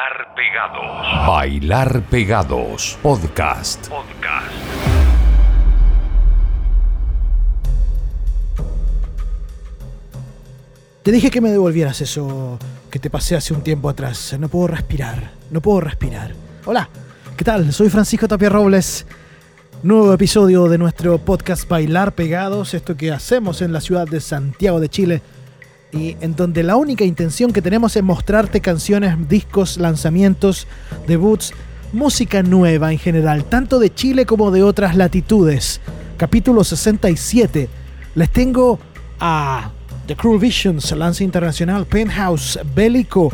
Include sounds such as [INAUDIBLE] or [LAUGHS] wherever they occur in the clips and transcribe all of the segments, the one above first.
Bailar Pegados. Bailar Pegados. Podcast. Podcast. Te dije que me devolvieras eso que te pasé hace un tiempo atrás. No puedo respirar. No puedo respirar. Hola, ¿qué tal? Soy Francisco Tapia Robles. Nuevo episodio de nuestro podcast Bailar Pegados, esto que hacemos en la ciudad de Santiago de Chile y en donde la única intención que tenemos es mostrarte canciones, discos, lanzamientos, debuts, música nueva en general, tanto de Chile como de otras latitudes. Capítulo 67. Les tengo a The Cruel Visions, Lance Internacional, Penthouse, Bélico,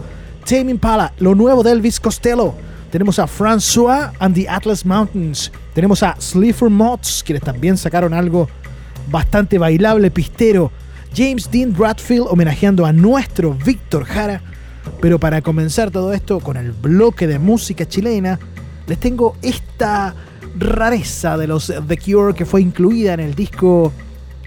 Tame Impala, lo nuevo de Elvis Costello. Tenemos a François and the Atlas Mountains. Tenemos a Sleeper Mods, quienes también sacaron algo bastante bailable, pistero. James Dean Bradfield homenajeando a nuestro Víctor Jara. Pero para comenzar todo esto con el bloque de música chilena, les tengo esta rareza de los The Cure que fue incluida en el disco,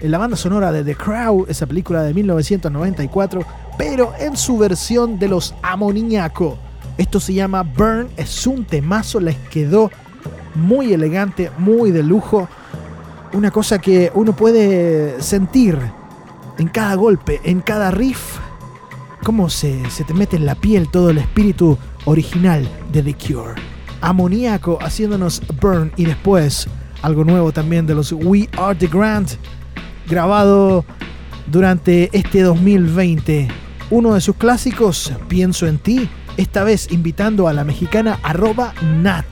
en la banda sonora de The Crow, esa película de 1994, pero en su versión de los Amoníaco. Esto se llama Burn, es un temazo, les quedó muy elegante, muy de lujo. Una cosa que uno puede sentir en cada golpe, en cada riff, cómo se, se te mete en la piel todo el espíritu original de The Cure. Amoníaco haciéndonos Burn y después algo nuevo también de los We Are The Grand, grabado durante este 2020. Uno de sus clásicos, Pienso en ti, esta vez invitando a la mexicana arroba Nat.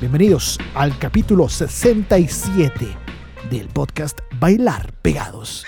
Bienvenidos al capítulo 67 del podcast Bailar Pegados.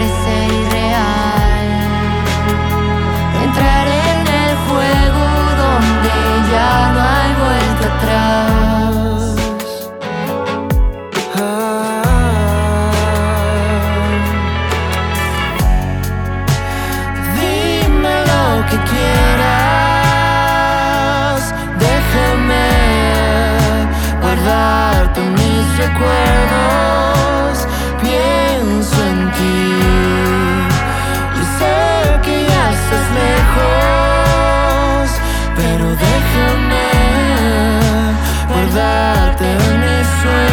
Parece irreal. Entrar en el juego donde ya no hay vuelta atrás. Dime lo que quieras, déjame guardarte mis recuerdos, mis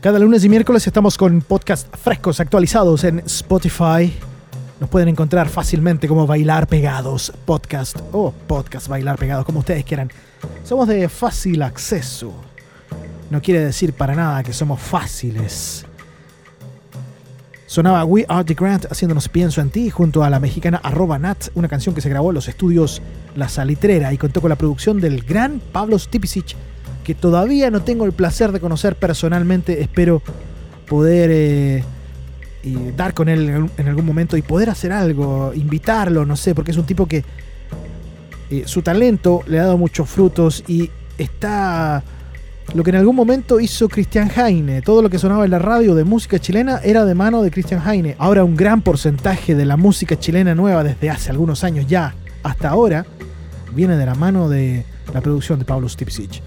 Cada lunes y miércoles estamos con podcasts frescos actualizados en Spotify. Nos pueden encontrar fácilmente como Bailar Pegados Podcast o Podcast Bailar Pegados, como ustedes quieran. Somos de fácil acceso. No quiere decir para nada que somos fáciles. Sonaba We Are the Grant haciéndonos Pienso en ti junto a la mexicana arroba Nat, una canción que se grabó en los estudios La Salitrera y contó con la producción del gran Pablo Stipicic, que todavía no tengo el placer de conocer personalmente. Espero poder eh, dar con él en algún- en algún momento y poder hacer algo, invitarlo, no sé, porque es un tipo que eh, su talento le ha dado muchos frutos y está lo que en algún momento hizo Cristian Heine. Todo lo que sonaba en la radio de música chilena era de mano de Cristian Heine. Ahora un gran porcentaje de la música chilena nueva desde hace algunos años ya hasta ahora viene de la mano de la producción de Pablo Stipsich.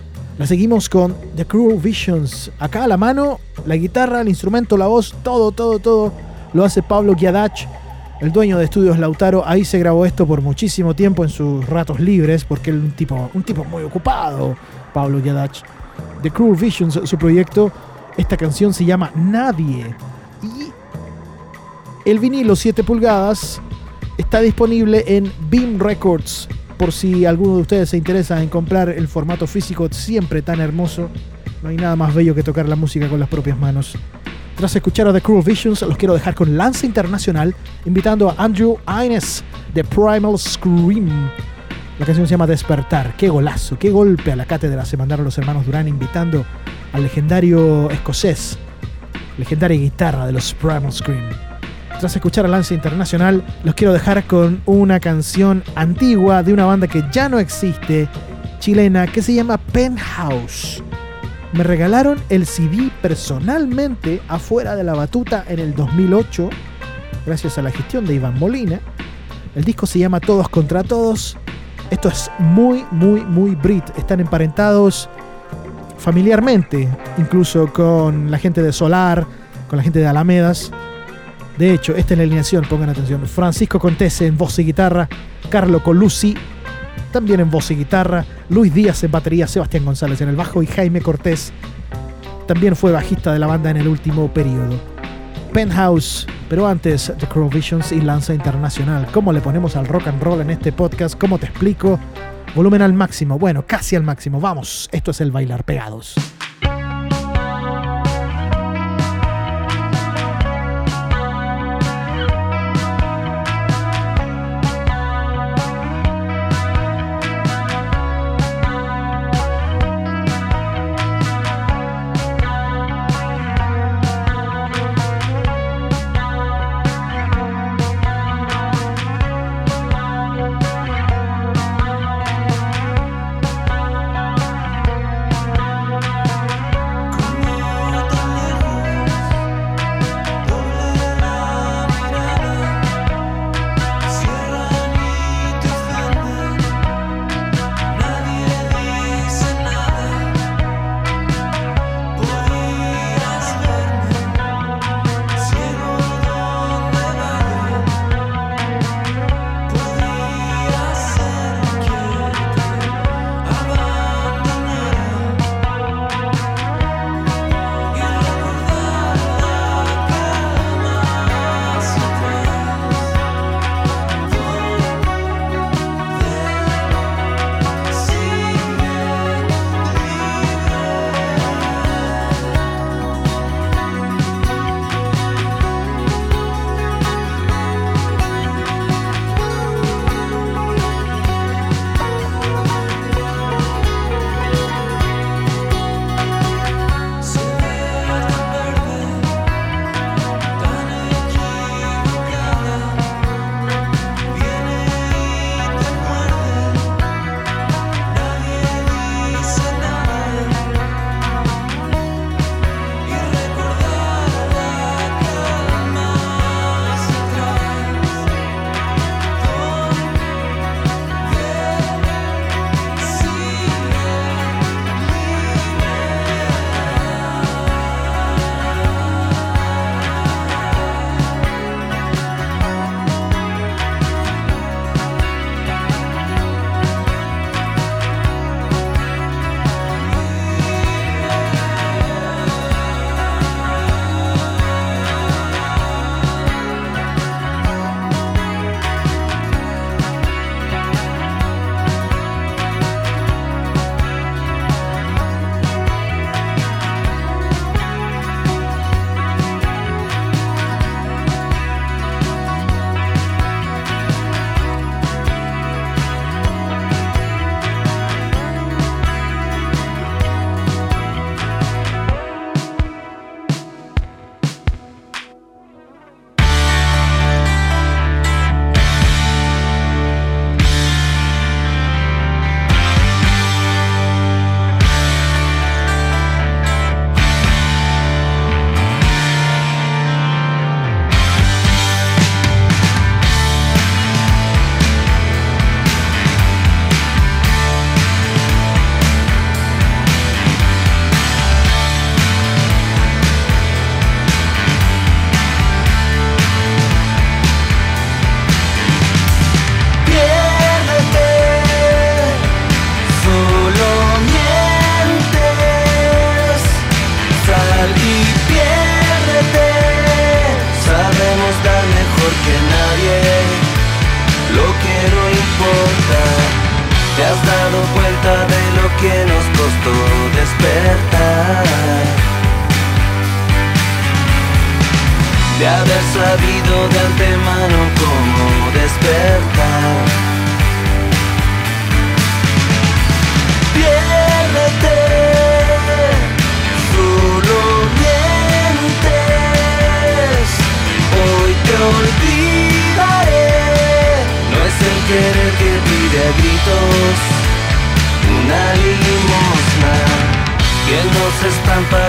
Seguimos con The Cruel Visions. Acá a la mano, la guitarra, el instrumento, la voz, todo, todo, todo lo hace Pablo Giadach, el dueño de Estudios Lautaro. Ahí se grabó esto por muchísimo tiempo en sus ratos libres, porque es un tipo, un tipo muy ocupado, Pablo Giadach. The Cruel Visions, su proyecto, esta canción se llama Nadie. Y el vinilo 7 pulgadas está disponible en Beam Records por si alguno de ustedes se interesa en comprar el formato físico siempre tan hermoso. No hay nada más bello que tocar la música con las propias manos. Tras escuchar a The Cruel Visions, los quiero dejar con Lanza Internacional, invitando a Andrew Ines de Primal Scream. La canción se llama Despertar. Qué golazo, qué golpe a la cátedra se mandaron los hermanos Durán invitando al legendario escocés, legendaria guitarra de los Primal Scream. Tras escuchar a Lance Internacional, los quiero dejar con una canción antigua de una banda que ya no existe, chilena, que se llama Penthouse. Me regalaron el CD personalmente afuera de la batuta en el 2008, gracias a la gestión de Iván Molina. El disco se llama Todos contra Todos. Esto es muy, muy, muy Brit. Están emparentados familiarmente, incluso con la gente de Solar, con la gente de Alamedas. De hecho, esta es la alineación, pongan atención. Francisco Contese en voz y guitarra, Carlo Colucci también en voz y guitarra, Luis Díaz en batería, Sebastián González en el bajo y Jaime Cortés también fue bajista de la banda en el último periodo. Penthouse, pero antes The Crow Visions y Lanza Internacional. ¿Cómo le ponemos al rock and roll en este podcast? ¿Cómo te explico? Volumen al máximo, bueno, casi al máximo. Vamos, esto es el bailar pegados.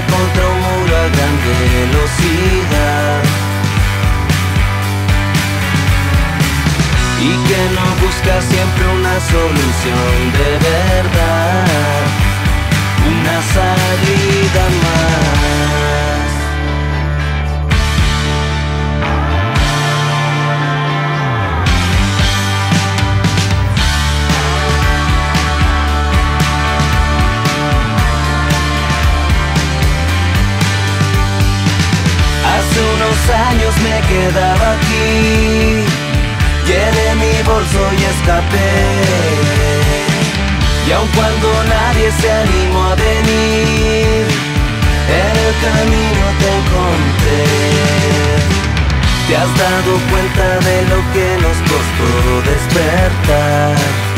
Contra un muro a gran velocidad. Y que no busca siempre una solución de verdad. Una salida más. Años me quedaba aquí, llené mi bolso y escapé. Y aun cuando nadie se animó a venir, en el camino te encontré. Te has dado cuenta de lo que nos costó despertar.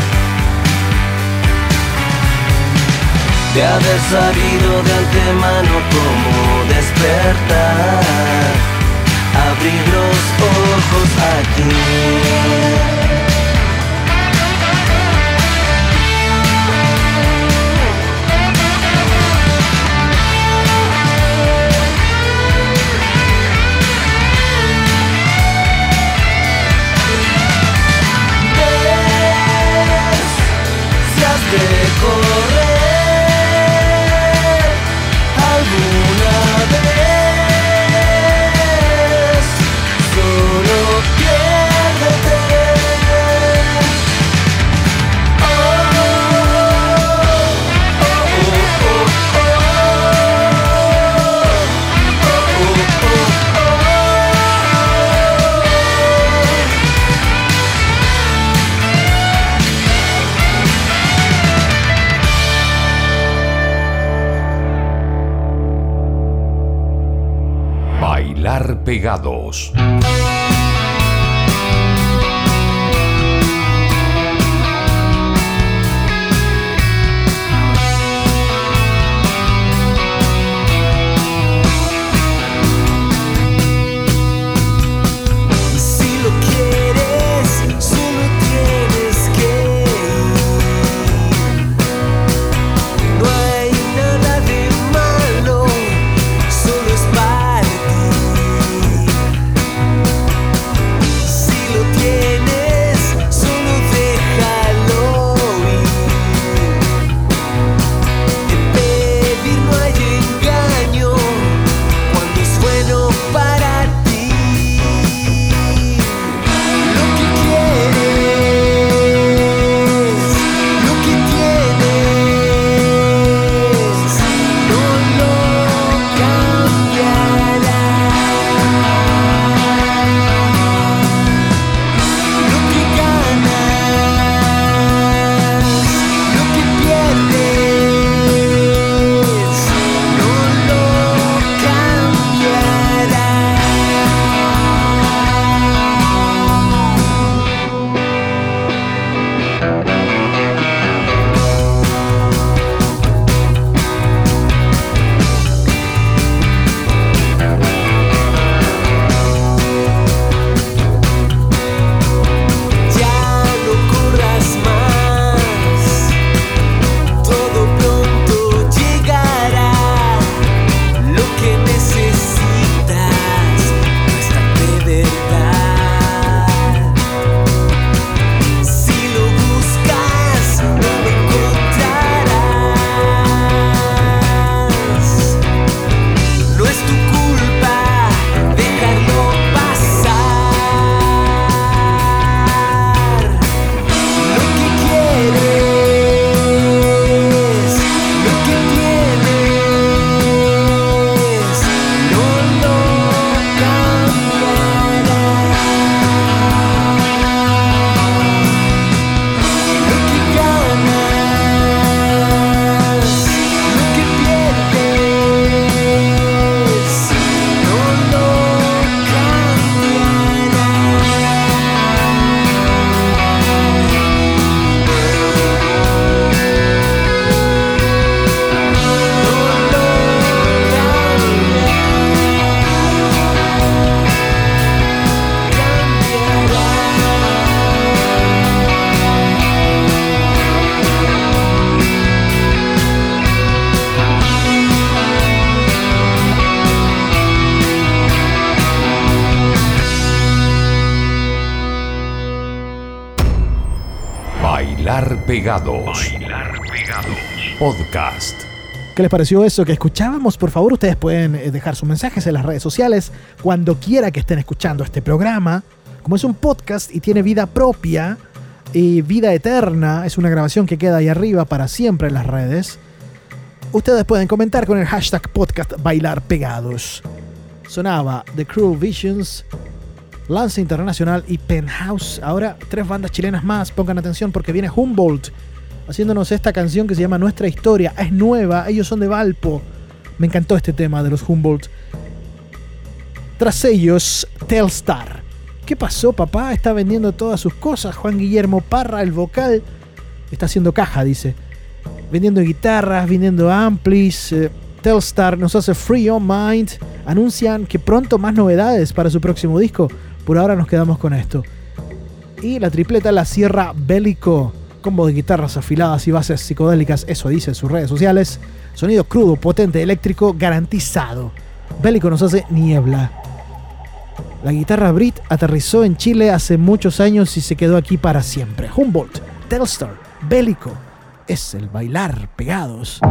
de haber sabido de antemano cómo despertar, abrir los ojos aquí. Correr alguna vez, Pegados. Pegados. Podcast. ¿Qué les pareció eso que escuchábamos? Por favor, ustedes pueden eh, dejar sus mensajes en las redes sociales cuando quiera que estén escuchando este programa. Como es un podcast y tiene vida propia y vida eterna, es una grabación que queda ahí arriba para siempre en las redes. Ustedes pueden comentar con el hashtag podcast bailar pegados. Sonaba The Cruel Visions, Lance Internacional y Penthouse. Ahora tres bandas chilenas más. Pongan atención porque viene Humboldt haciéndonos esta canción que se llama Nuestra Historia. Es nueva, ellos son de Valpo. Me encantó este tema de los Humboldt. Tras ellos, Telstar. ¿Qué pasó, papá? Está vendiendo todas sus cosas. Juan Guillermo Parra, el vocal, está haciendo caja, dice vendiendo guitarras, vendiendo amplis. Eh, Telstar nos hace Free On Mind. Anuncian que pronto más novedades para su próximo disco. Por ahora nos quedamos con esto. Y la tripleta La Sierra Bélico. Combo de guitarras afiladas y bases psicodélicas, eso dice en sus redes sociales. Sonido crudo, potente, eléctrico, garantizado. Bélico nos hace niebla. La guitarra Brit aterrizó en Chile hace muchos años y se quedó aquí para siempre. Humboldt, Telstar, Bélico, es el bailar pegados.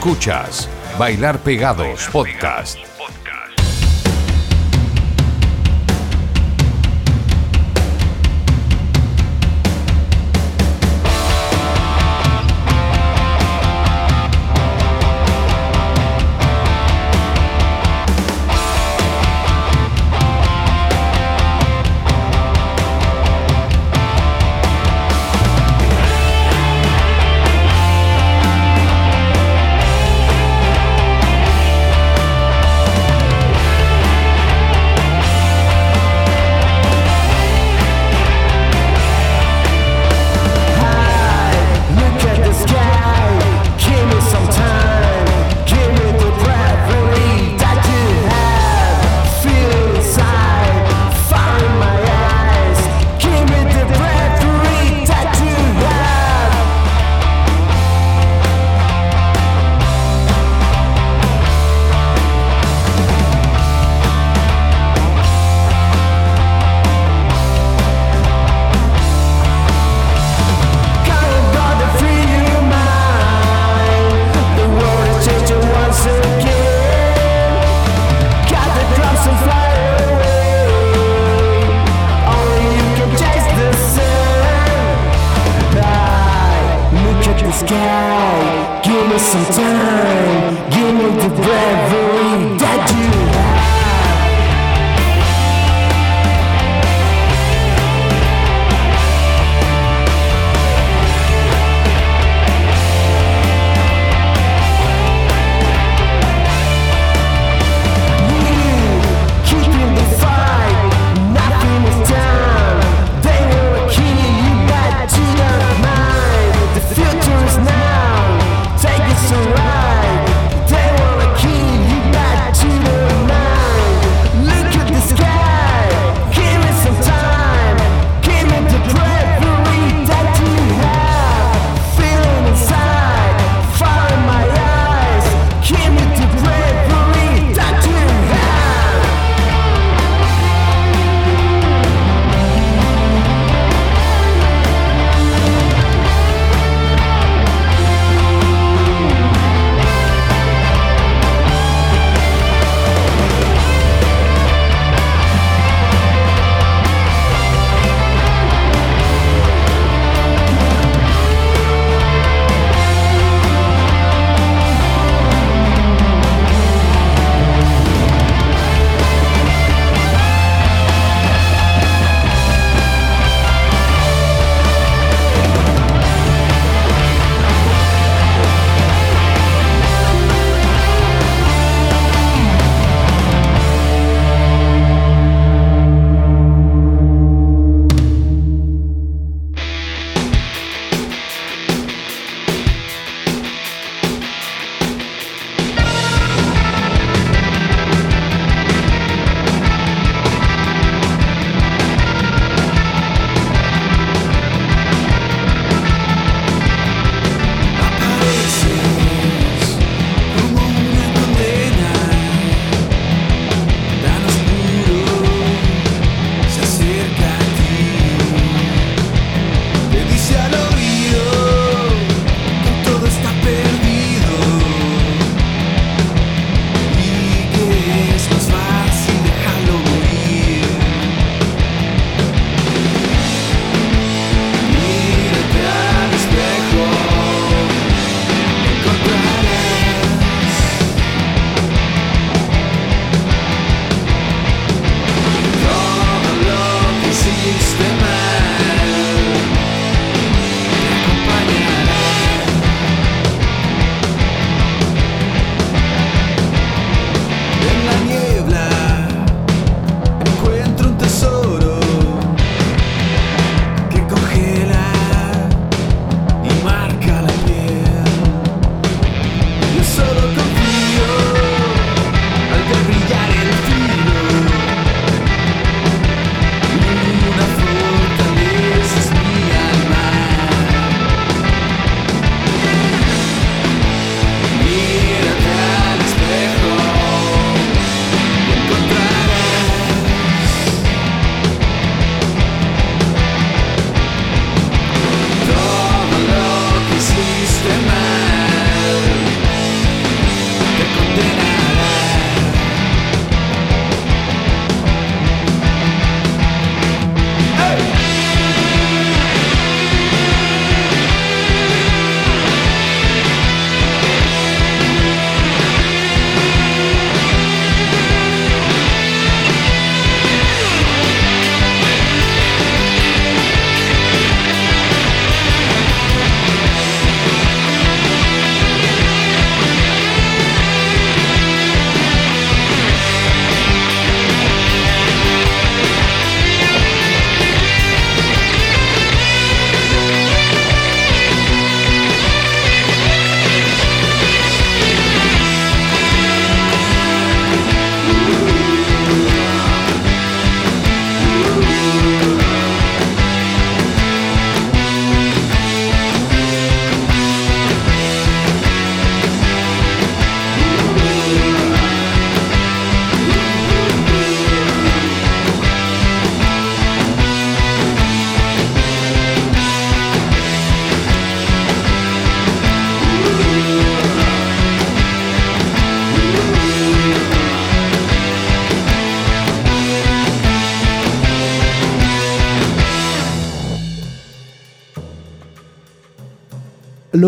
Escuchas Bailar Pegados Podcast.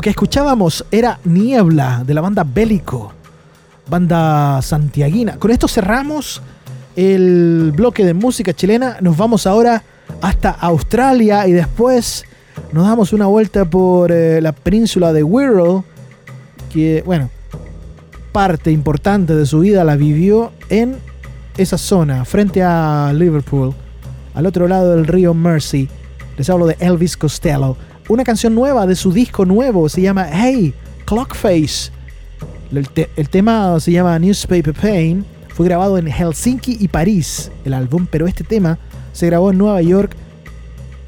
Que escuchábamos era Niebla de la banda Bélico, banda santiaguina. Con esto cerramos el bloque de música chilena. Nos vamos ahora hasta Australia y después nos damos una vuelta por eh, la península de Wirral, que, bueno, parte importante de su vida la vivió en esa zona, frente a Liverpool, al otro lado del río Mersey. Les hablo de Elvis Costello. Una canción nueva de su disco nuevo se llama Hey, Clockface. El, el tema se llama Newspaper Pain. Fue grabado en Helsinki y París, el álbum, pero este tema se grabó en Nueva York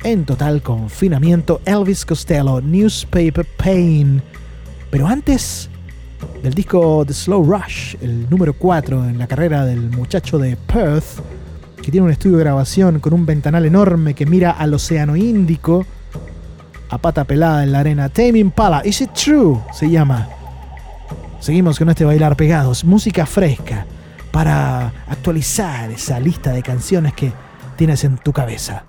en total confinamiento. Elvis Costello, Newspaper Pain. Pero antes del disco The Slow Rush, el número 4 en la carrera del muchacho de Perth, que tiene un estudio de grabación con un ventanal enorme que mira al Océano Índico, a pata pelada en la arena. Tame Impala, Is It True? se llama. Seguimos con este bailar pegados, música fresca, para actualizar esa lista de canciones que tienes en tu cabeza.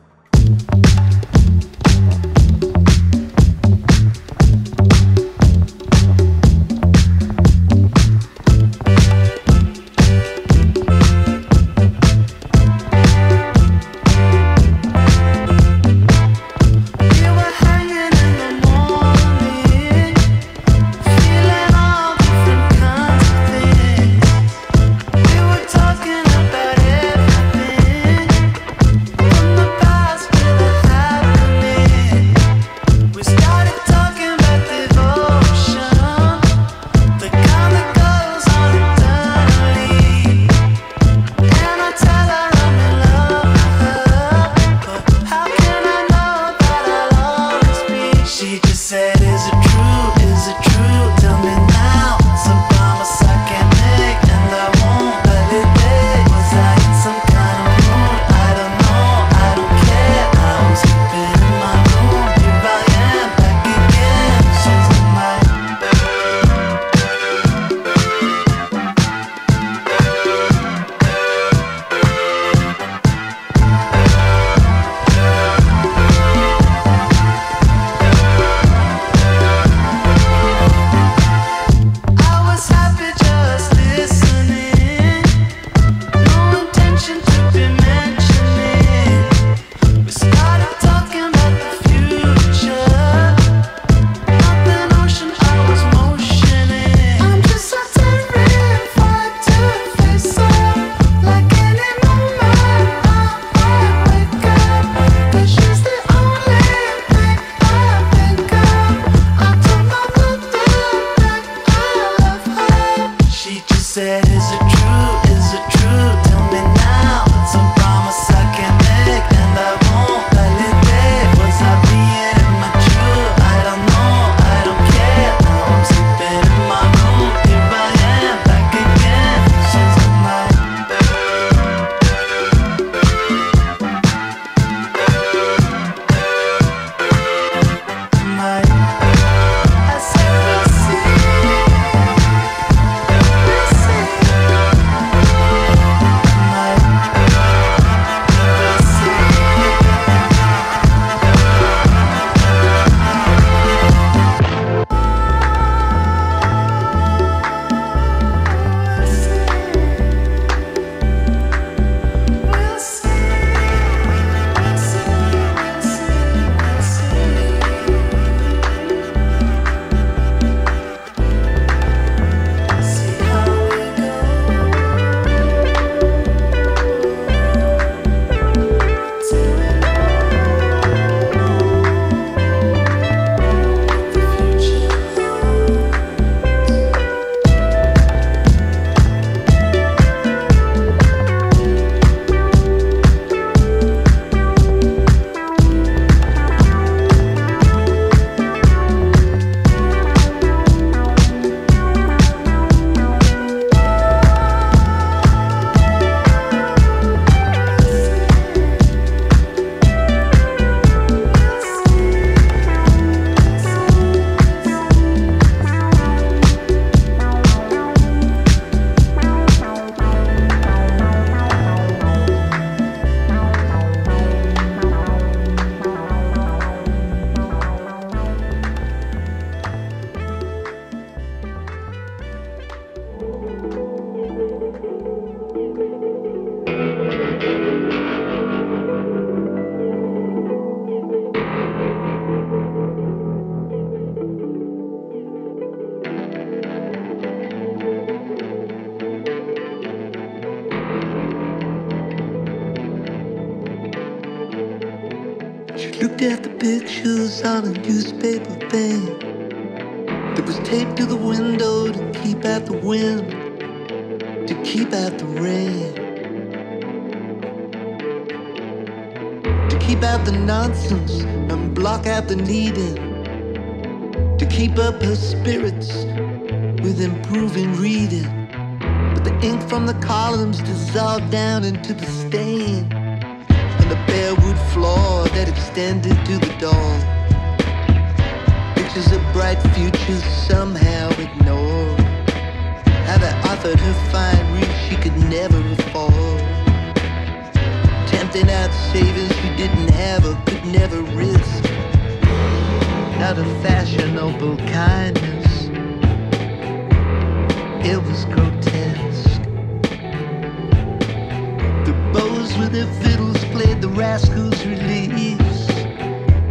Fiddles played the rascals' release.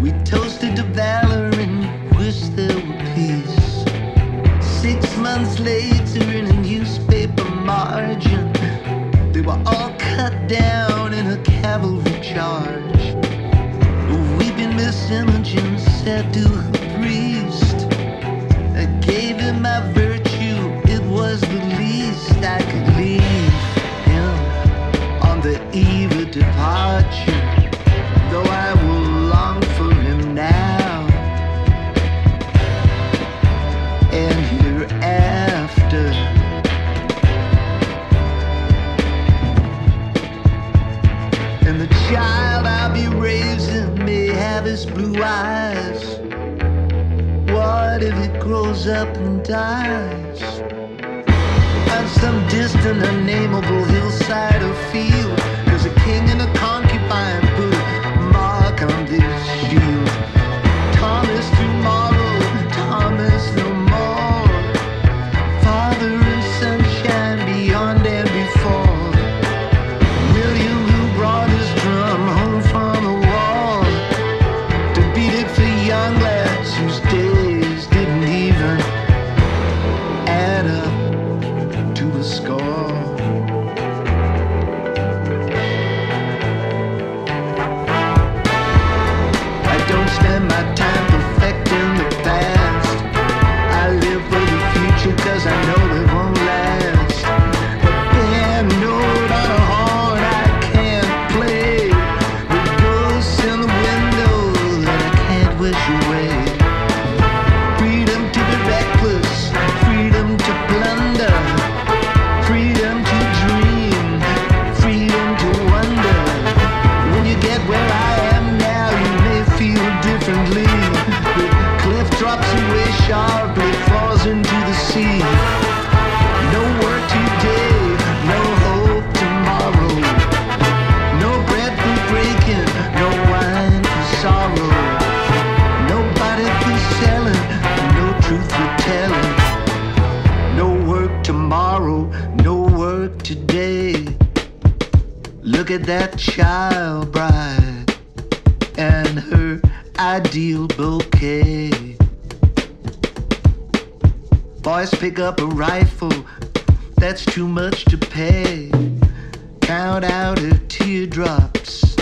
We toasted to valor and wished there were peace. Six months later, in a newspaper margin, they were all cut down in a cavalry charge. Weeping Miss Imogen said to her priest, I gave him my virtue, it was the least I could grows up and dies? On some distant, unnameable hillside or field, there's a king and a concubine at that child bride and her ideal bouquet. Boys pick up a rifle, that's too much to pay. Count out her teardrops,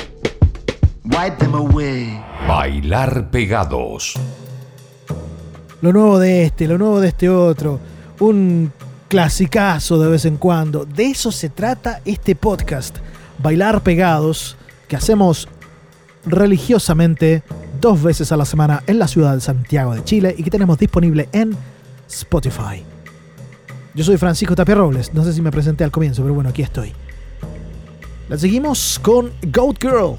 wipe them away. Bailar pegados. Lo nuevo de este, lo nuevo de este otro. Un clasicazo de vez en cuando. De eso se trata este podcast. Bailar pegados, que hacemos religiosamente dos veces a la semana en la ciudad de Santiago de Chile y que tenemos disponible en Spotify. Yo soy Francisco Tapia Robles, no sé si me presenté al comienzo, pero bueno, aquí estoy. La seguimos con Goat Girl,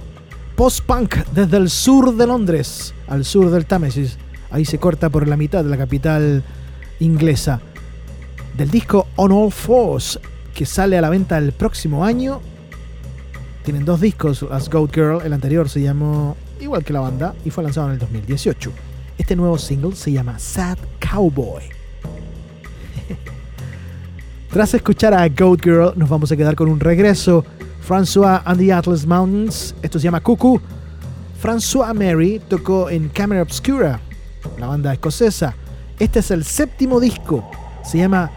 post-punk desde el sur de Londres, al sur del Támesis. Ahí se corta por la mitad de la capital inglesa. Del disco On All Fours, que sale a la venta el próximo año. Tienen dos discos, As Goat Girl, el anterior se llamó igual que la banda y fue lanzado en el 2018. Este nuevo single se llama Sad Cowboy. [LAUGHS] Tras escuchar a Goat Girl, nos vamos a quedar con un regreso. François and the Atlas Mountains, esto se llama Cuckoo. François Mary tocó en Camera Obscura, la banda escocesa. Este es el séptimo disco, se llama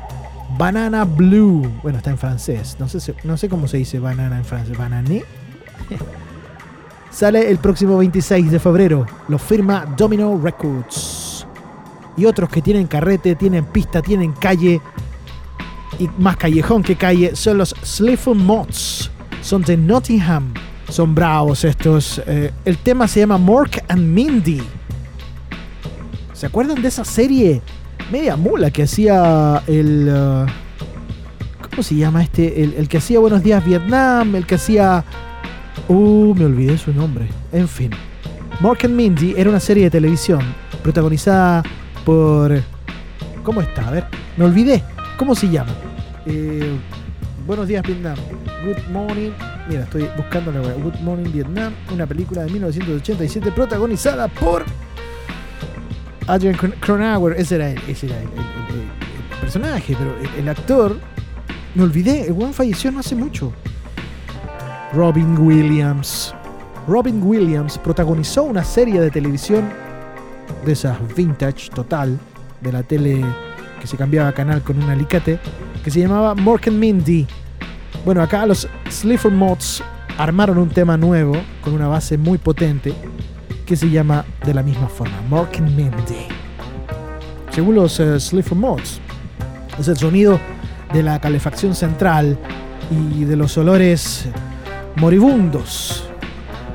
Banana Blue. Bueno, está en francés, no sé, no sé cómo se dice banana en francés. ¿Banané? Sale el próximo 26 de febrero. Lo firma Domino Records. Y otros que tienen carrete, tienen pista, tienen calle. Y más callejón que calle son los Sleaford Mods. Son de Nottingham. Son bravos estos. Eh, el tema se llama Mork and Mindy. ¿Se acuerdan de esa serie media mula que hacía el. uh, ¿Cómo se llama este? El, que hacía Buenos Días Vietnam, el que hacía. Uh, me olvidé su nombre. En fin. Mork and Mindy era una serie de televisión protagonizada por. ¿Cómo está? A ver, me olvidé. ¿Cómo se llama? Eh, Buenos días Vietnam. Good Morning. Mira, estoy buscando la. Good Morning Vietnam. Una película de 1987 protagonizada por Adrian Cron- Cronauer. Ese era el, ese era el- el- el- personaje, pero el, el actor. Me olvidé. El one falleció no hace mucho. Robin Williams. Robin Williams protagonizó una serie de televisión de esas vintage total de la tele que se cambiaba canal con un alicate que se llamaba Mork and Mindy. Bueno, acá los Sleaford Mods armaron un tema nuevo con una base muy potente que se llama de la misma forma, Mork and. Según los eh, Sleaford Mods, es el sonido de la calefacción central y de los olores moribundos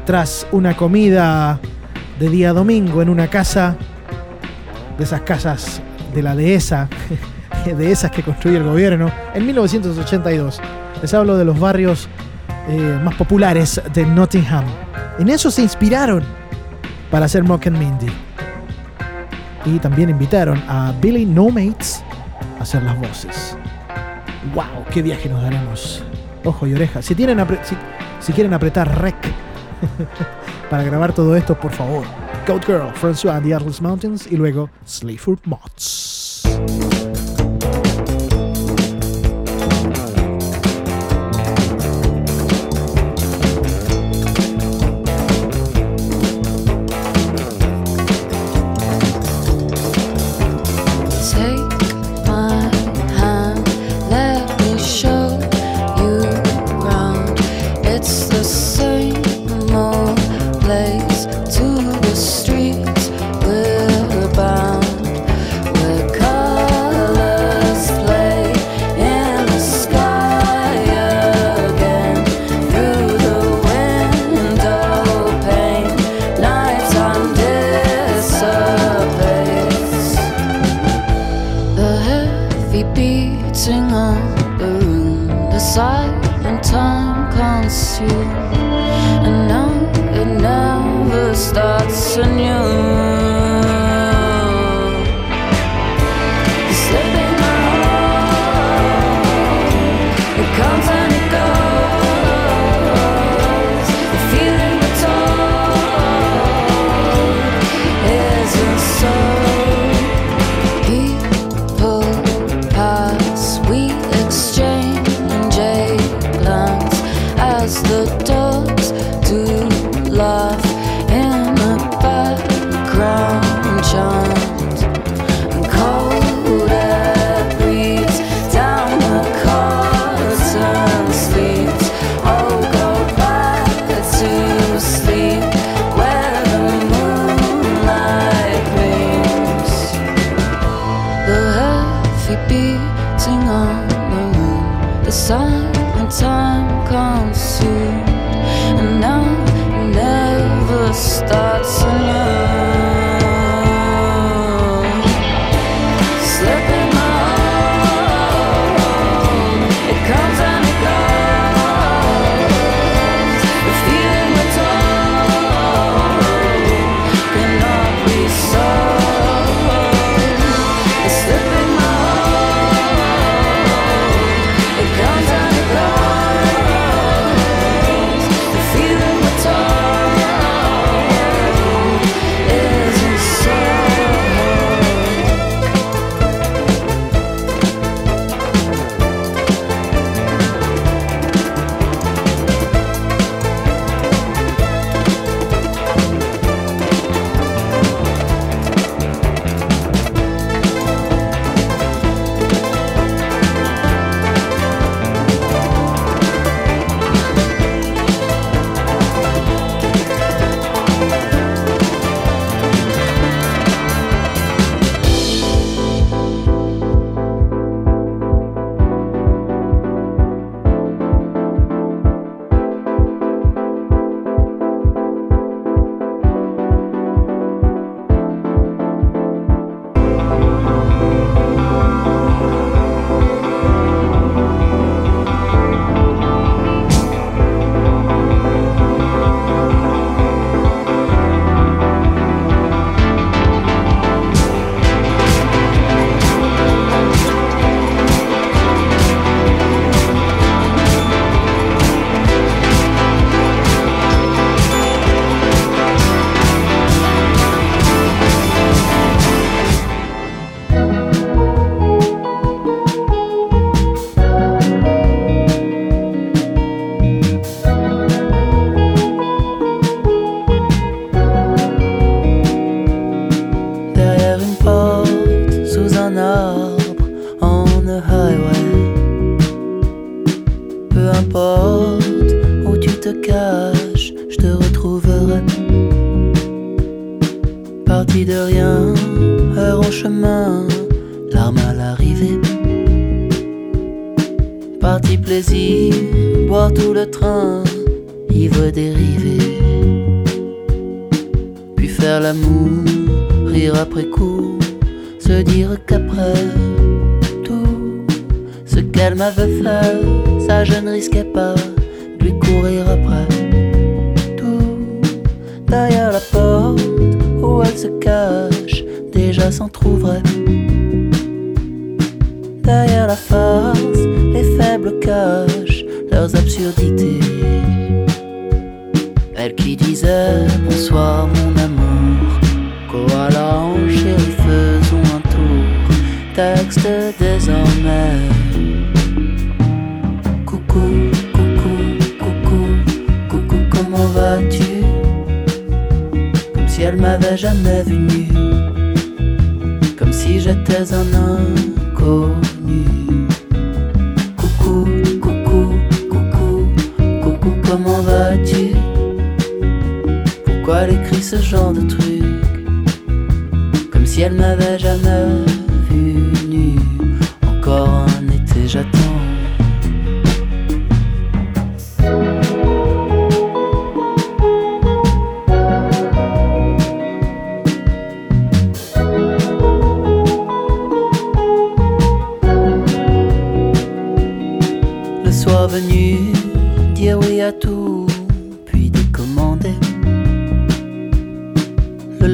tras una comida de día domingo en una casa de esas casas de la dehesa, [LAUGHS] de esas que construye el gobierno, en 1982. Les hablo de los barrios eh, más populares de Nottingham. En eso se inspiraron para hacer Mock and Mindy. Y también invitaron a Billy No Mates a hacer las voces. ¡Wow! ¡Qué viaje nos daremos! Ojo y oreja. Si, quieren apretar rec [LAUGHS] para grabar todo esto, por favor. Goat Girl, François and the Atlas Mountains y luego Sleaford Mods.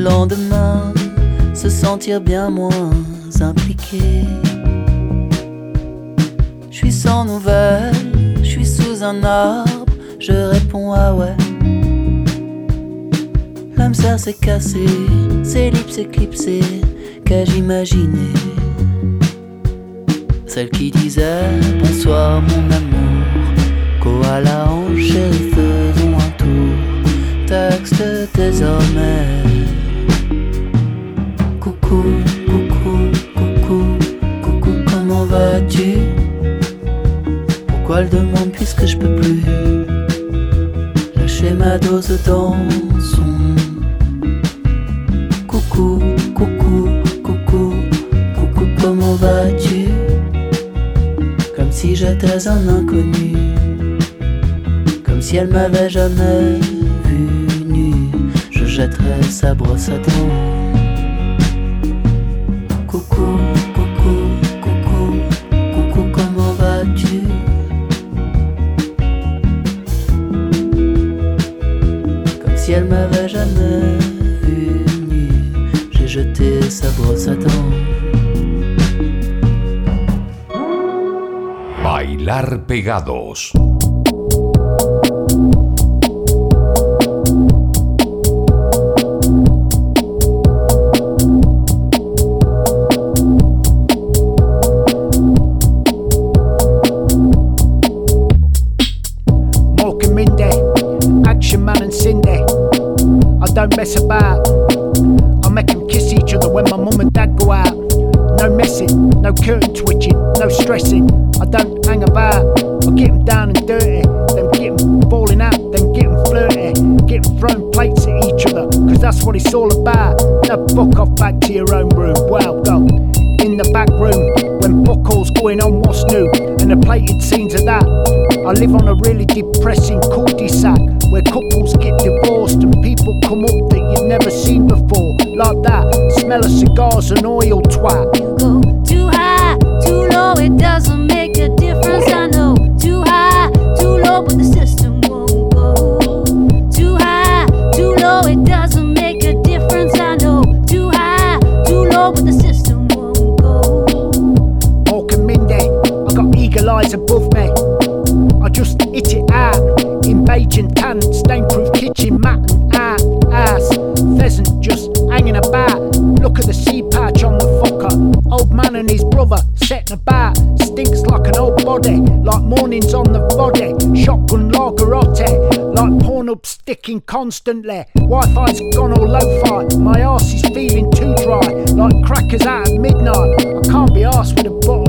Lendemain, se sentir bien moins impliqué. Je suis sans nouvelles, je suis sous un arbre, je réponds ah ouais. L'âme serre s'est cassée, ses lips éclipsés, qu'ai-je imaginé? Celle qui disait bonsoir mon amour, koala en chérie faisons un tour, texte désormais. Coucou, coucou, coucou, coucou, comment vas-tu? Pourquoi elle demande puisque je peux plus? Lâcher ma dose dans son Coucou, coucou, coucou, coucou, comment vas-tu? Comme si j'étais un inconnu, comme si elle m'avait jamais vu nu, je jetterais sa brosse à dents. Bailar throwing plates at each other, cause that's what it's all about. Now fuck off back to your own room. Well, go in the back room when fuck all's going on, what's new? And the plated scenes of that. I live on a really depressing cul-de-sac where couples get divorced and people come up that you've never seen before. Like that, smell of cigars and oil twat. Constantly. Wi-Fi's gone all lo-fi. My arse is feeling too dry, like crackers out at midnight. I can't be arsed with a butter,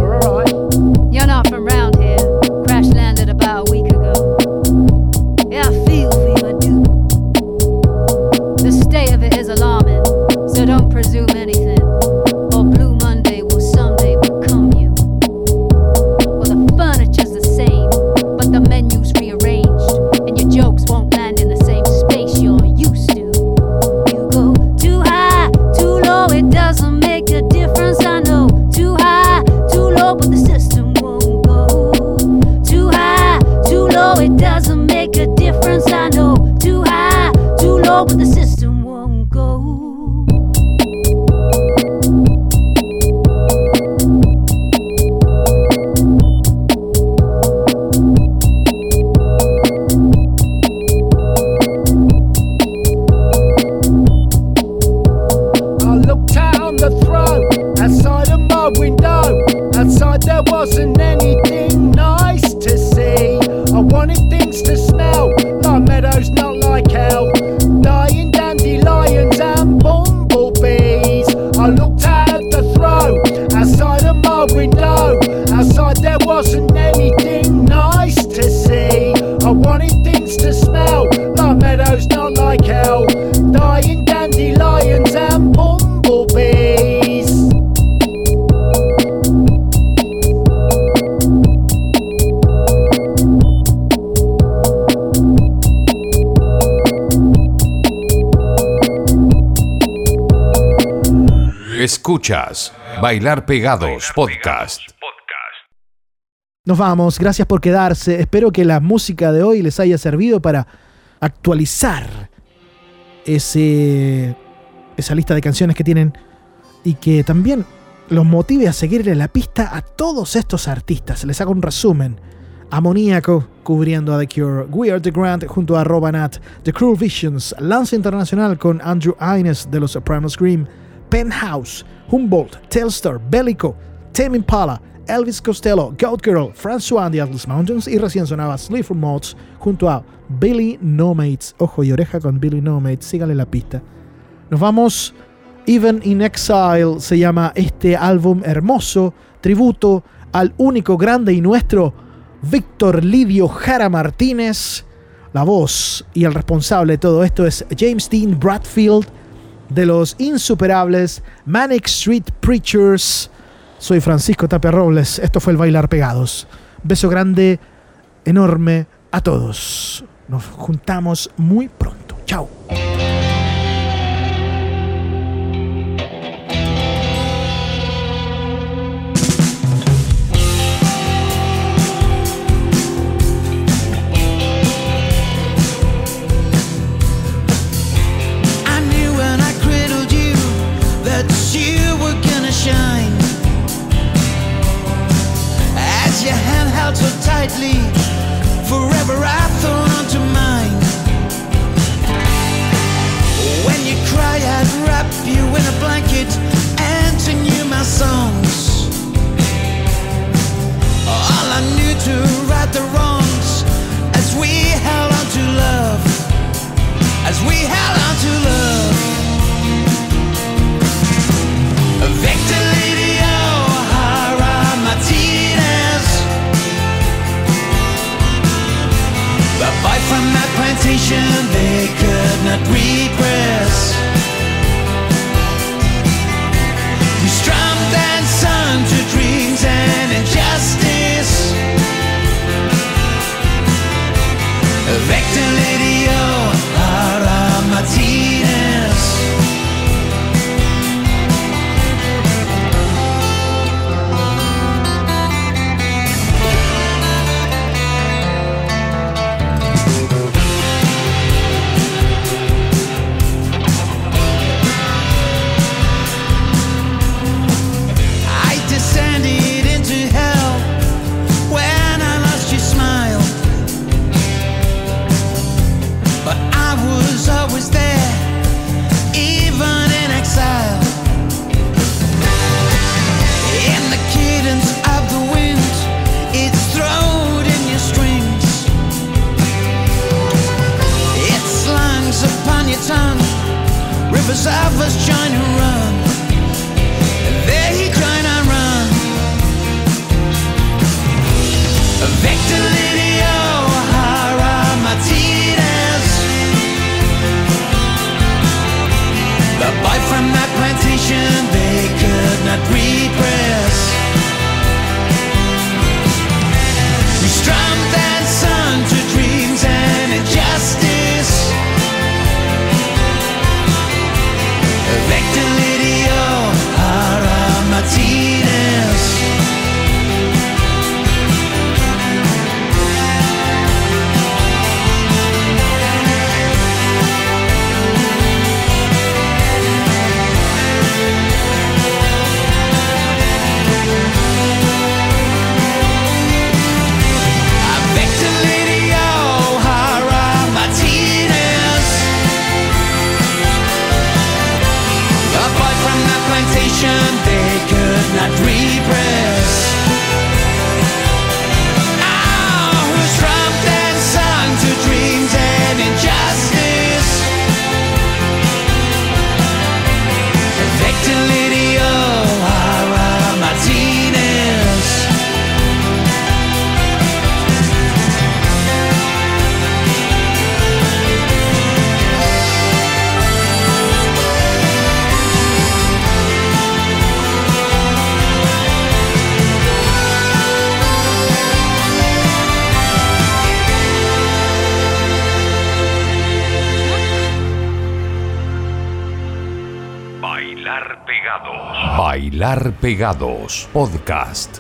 Escuchas Bailar Pegados Podcast. Nos vamos, gracias por quedarse. Espero que la música de hoy les haya servido para actualizar ese, esa lista de canciones que tienen y que también los motive a seguirle la pista a todos estos artistas. Les hago un resumen. Amoníaco cubriendo a The Cure, We Are The Grant junto a Robanat, The Cruel Visions, Lance Internacional con Andrew Ines de los Sopranos Scream, Penthouse, Humboldt, Telstar, Bellico, Tame Impala, Elvis Costello, Goat Girl, François and the Atlas Mountains y recién sonaba Sleep Mods junto a Billy No Mates. Ojo y oreja con Billy No Mates, síganle la pista. Nos vamos. Even in Exile se llama este álbum hermoso, tributo al único grande y nuestro Víctor Lidio Jara Martínez. La voz y el responsable de todo esto es James Dean Bradfield de los insuperables Manic Street Preachers. Soy Francisco Tapia Robles. Esto fue el Bailar Pegados. Beso grande, enorme a todos. Nos juntamos muy pronto. Chao. I was trying Pegados Podcast.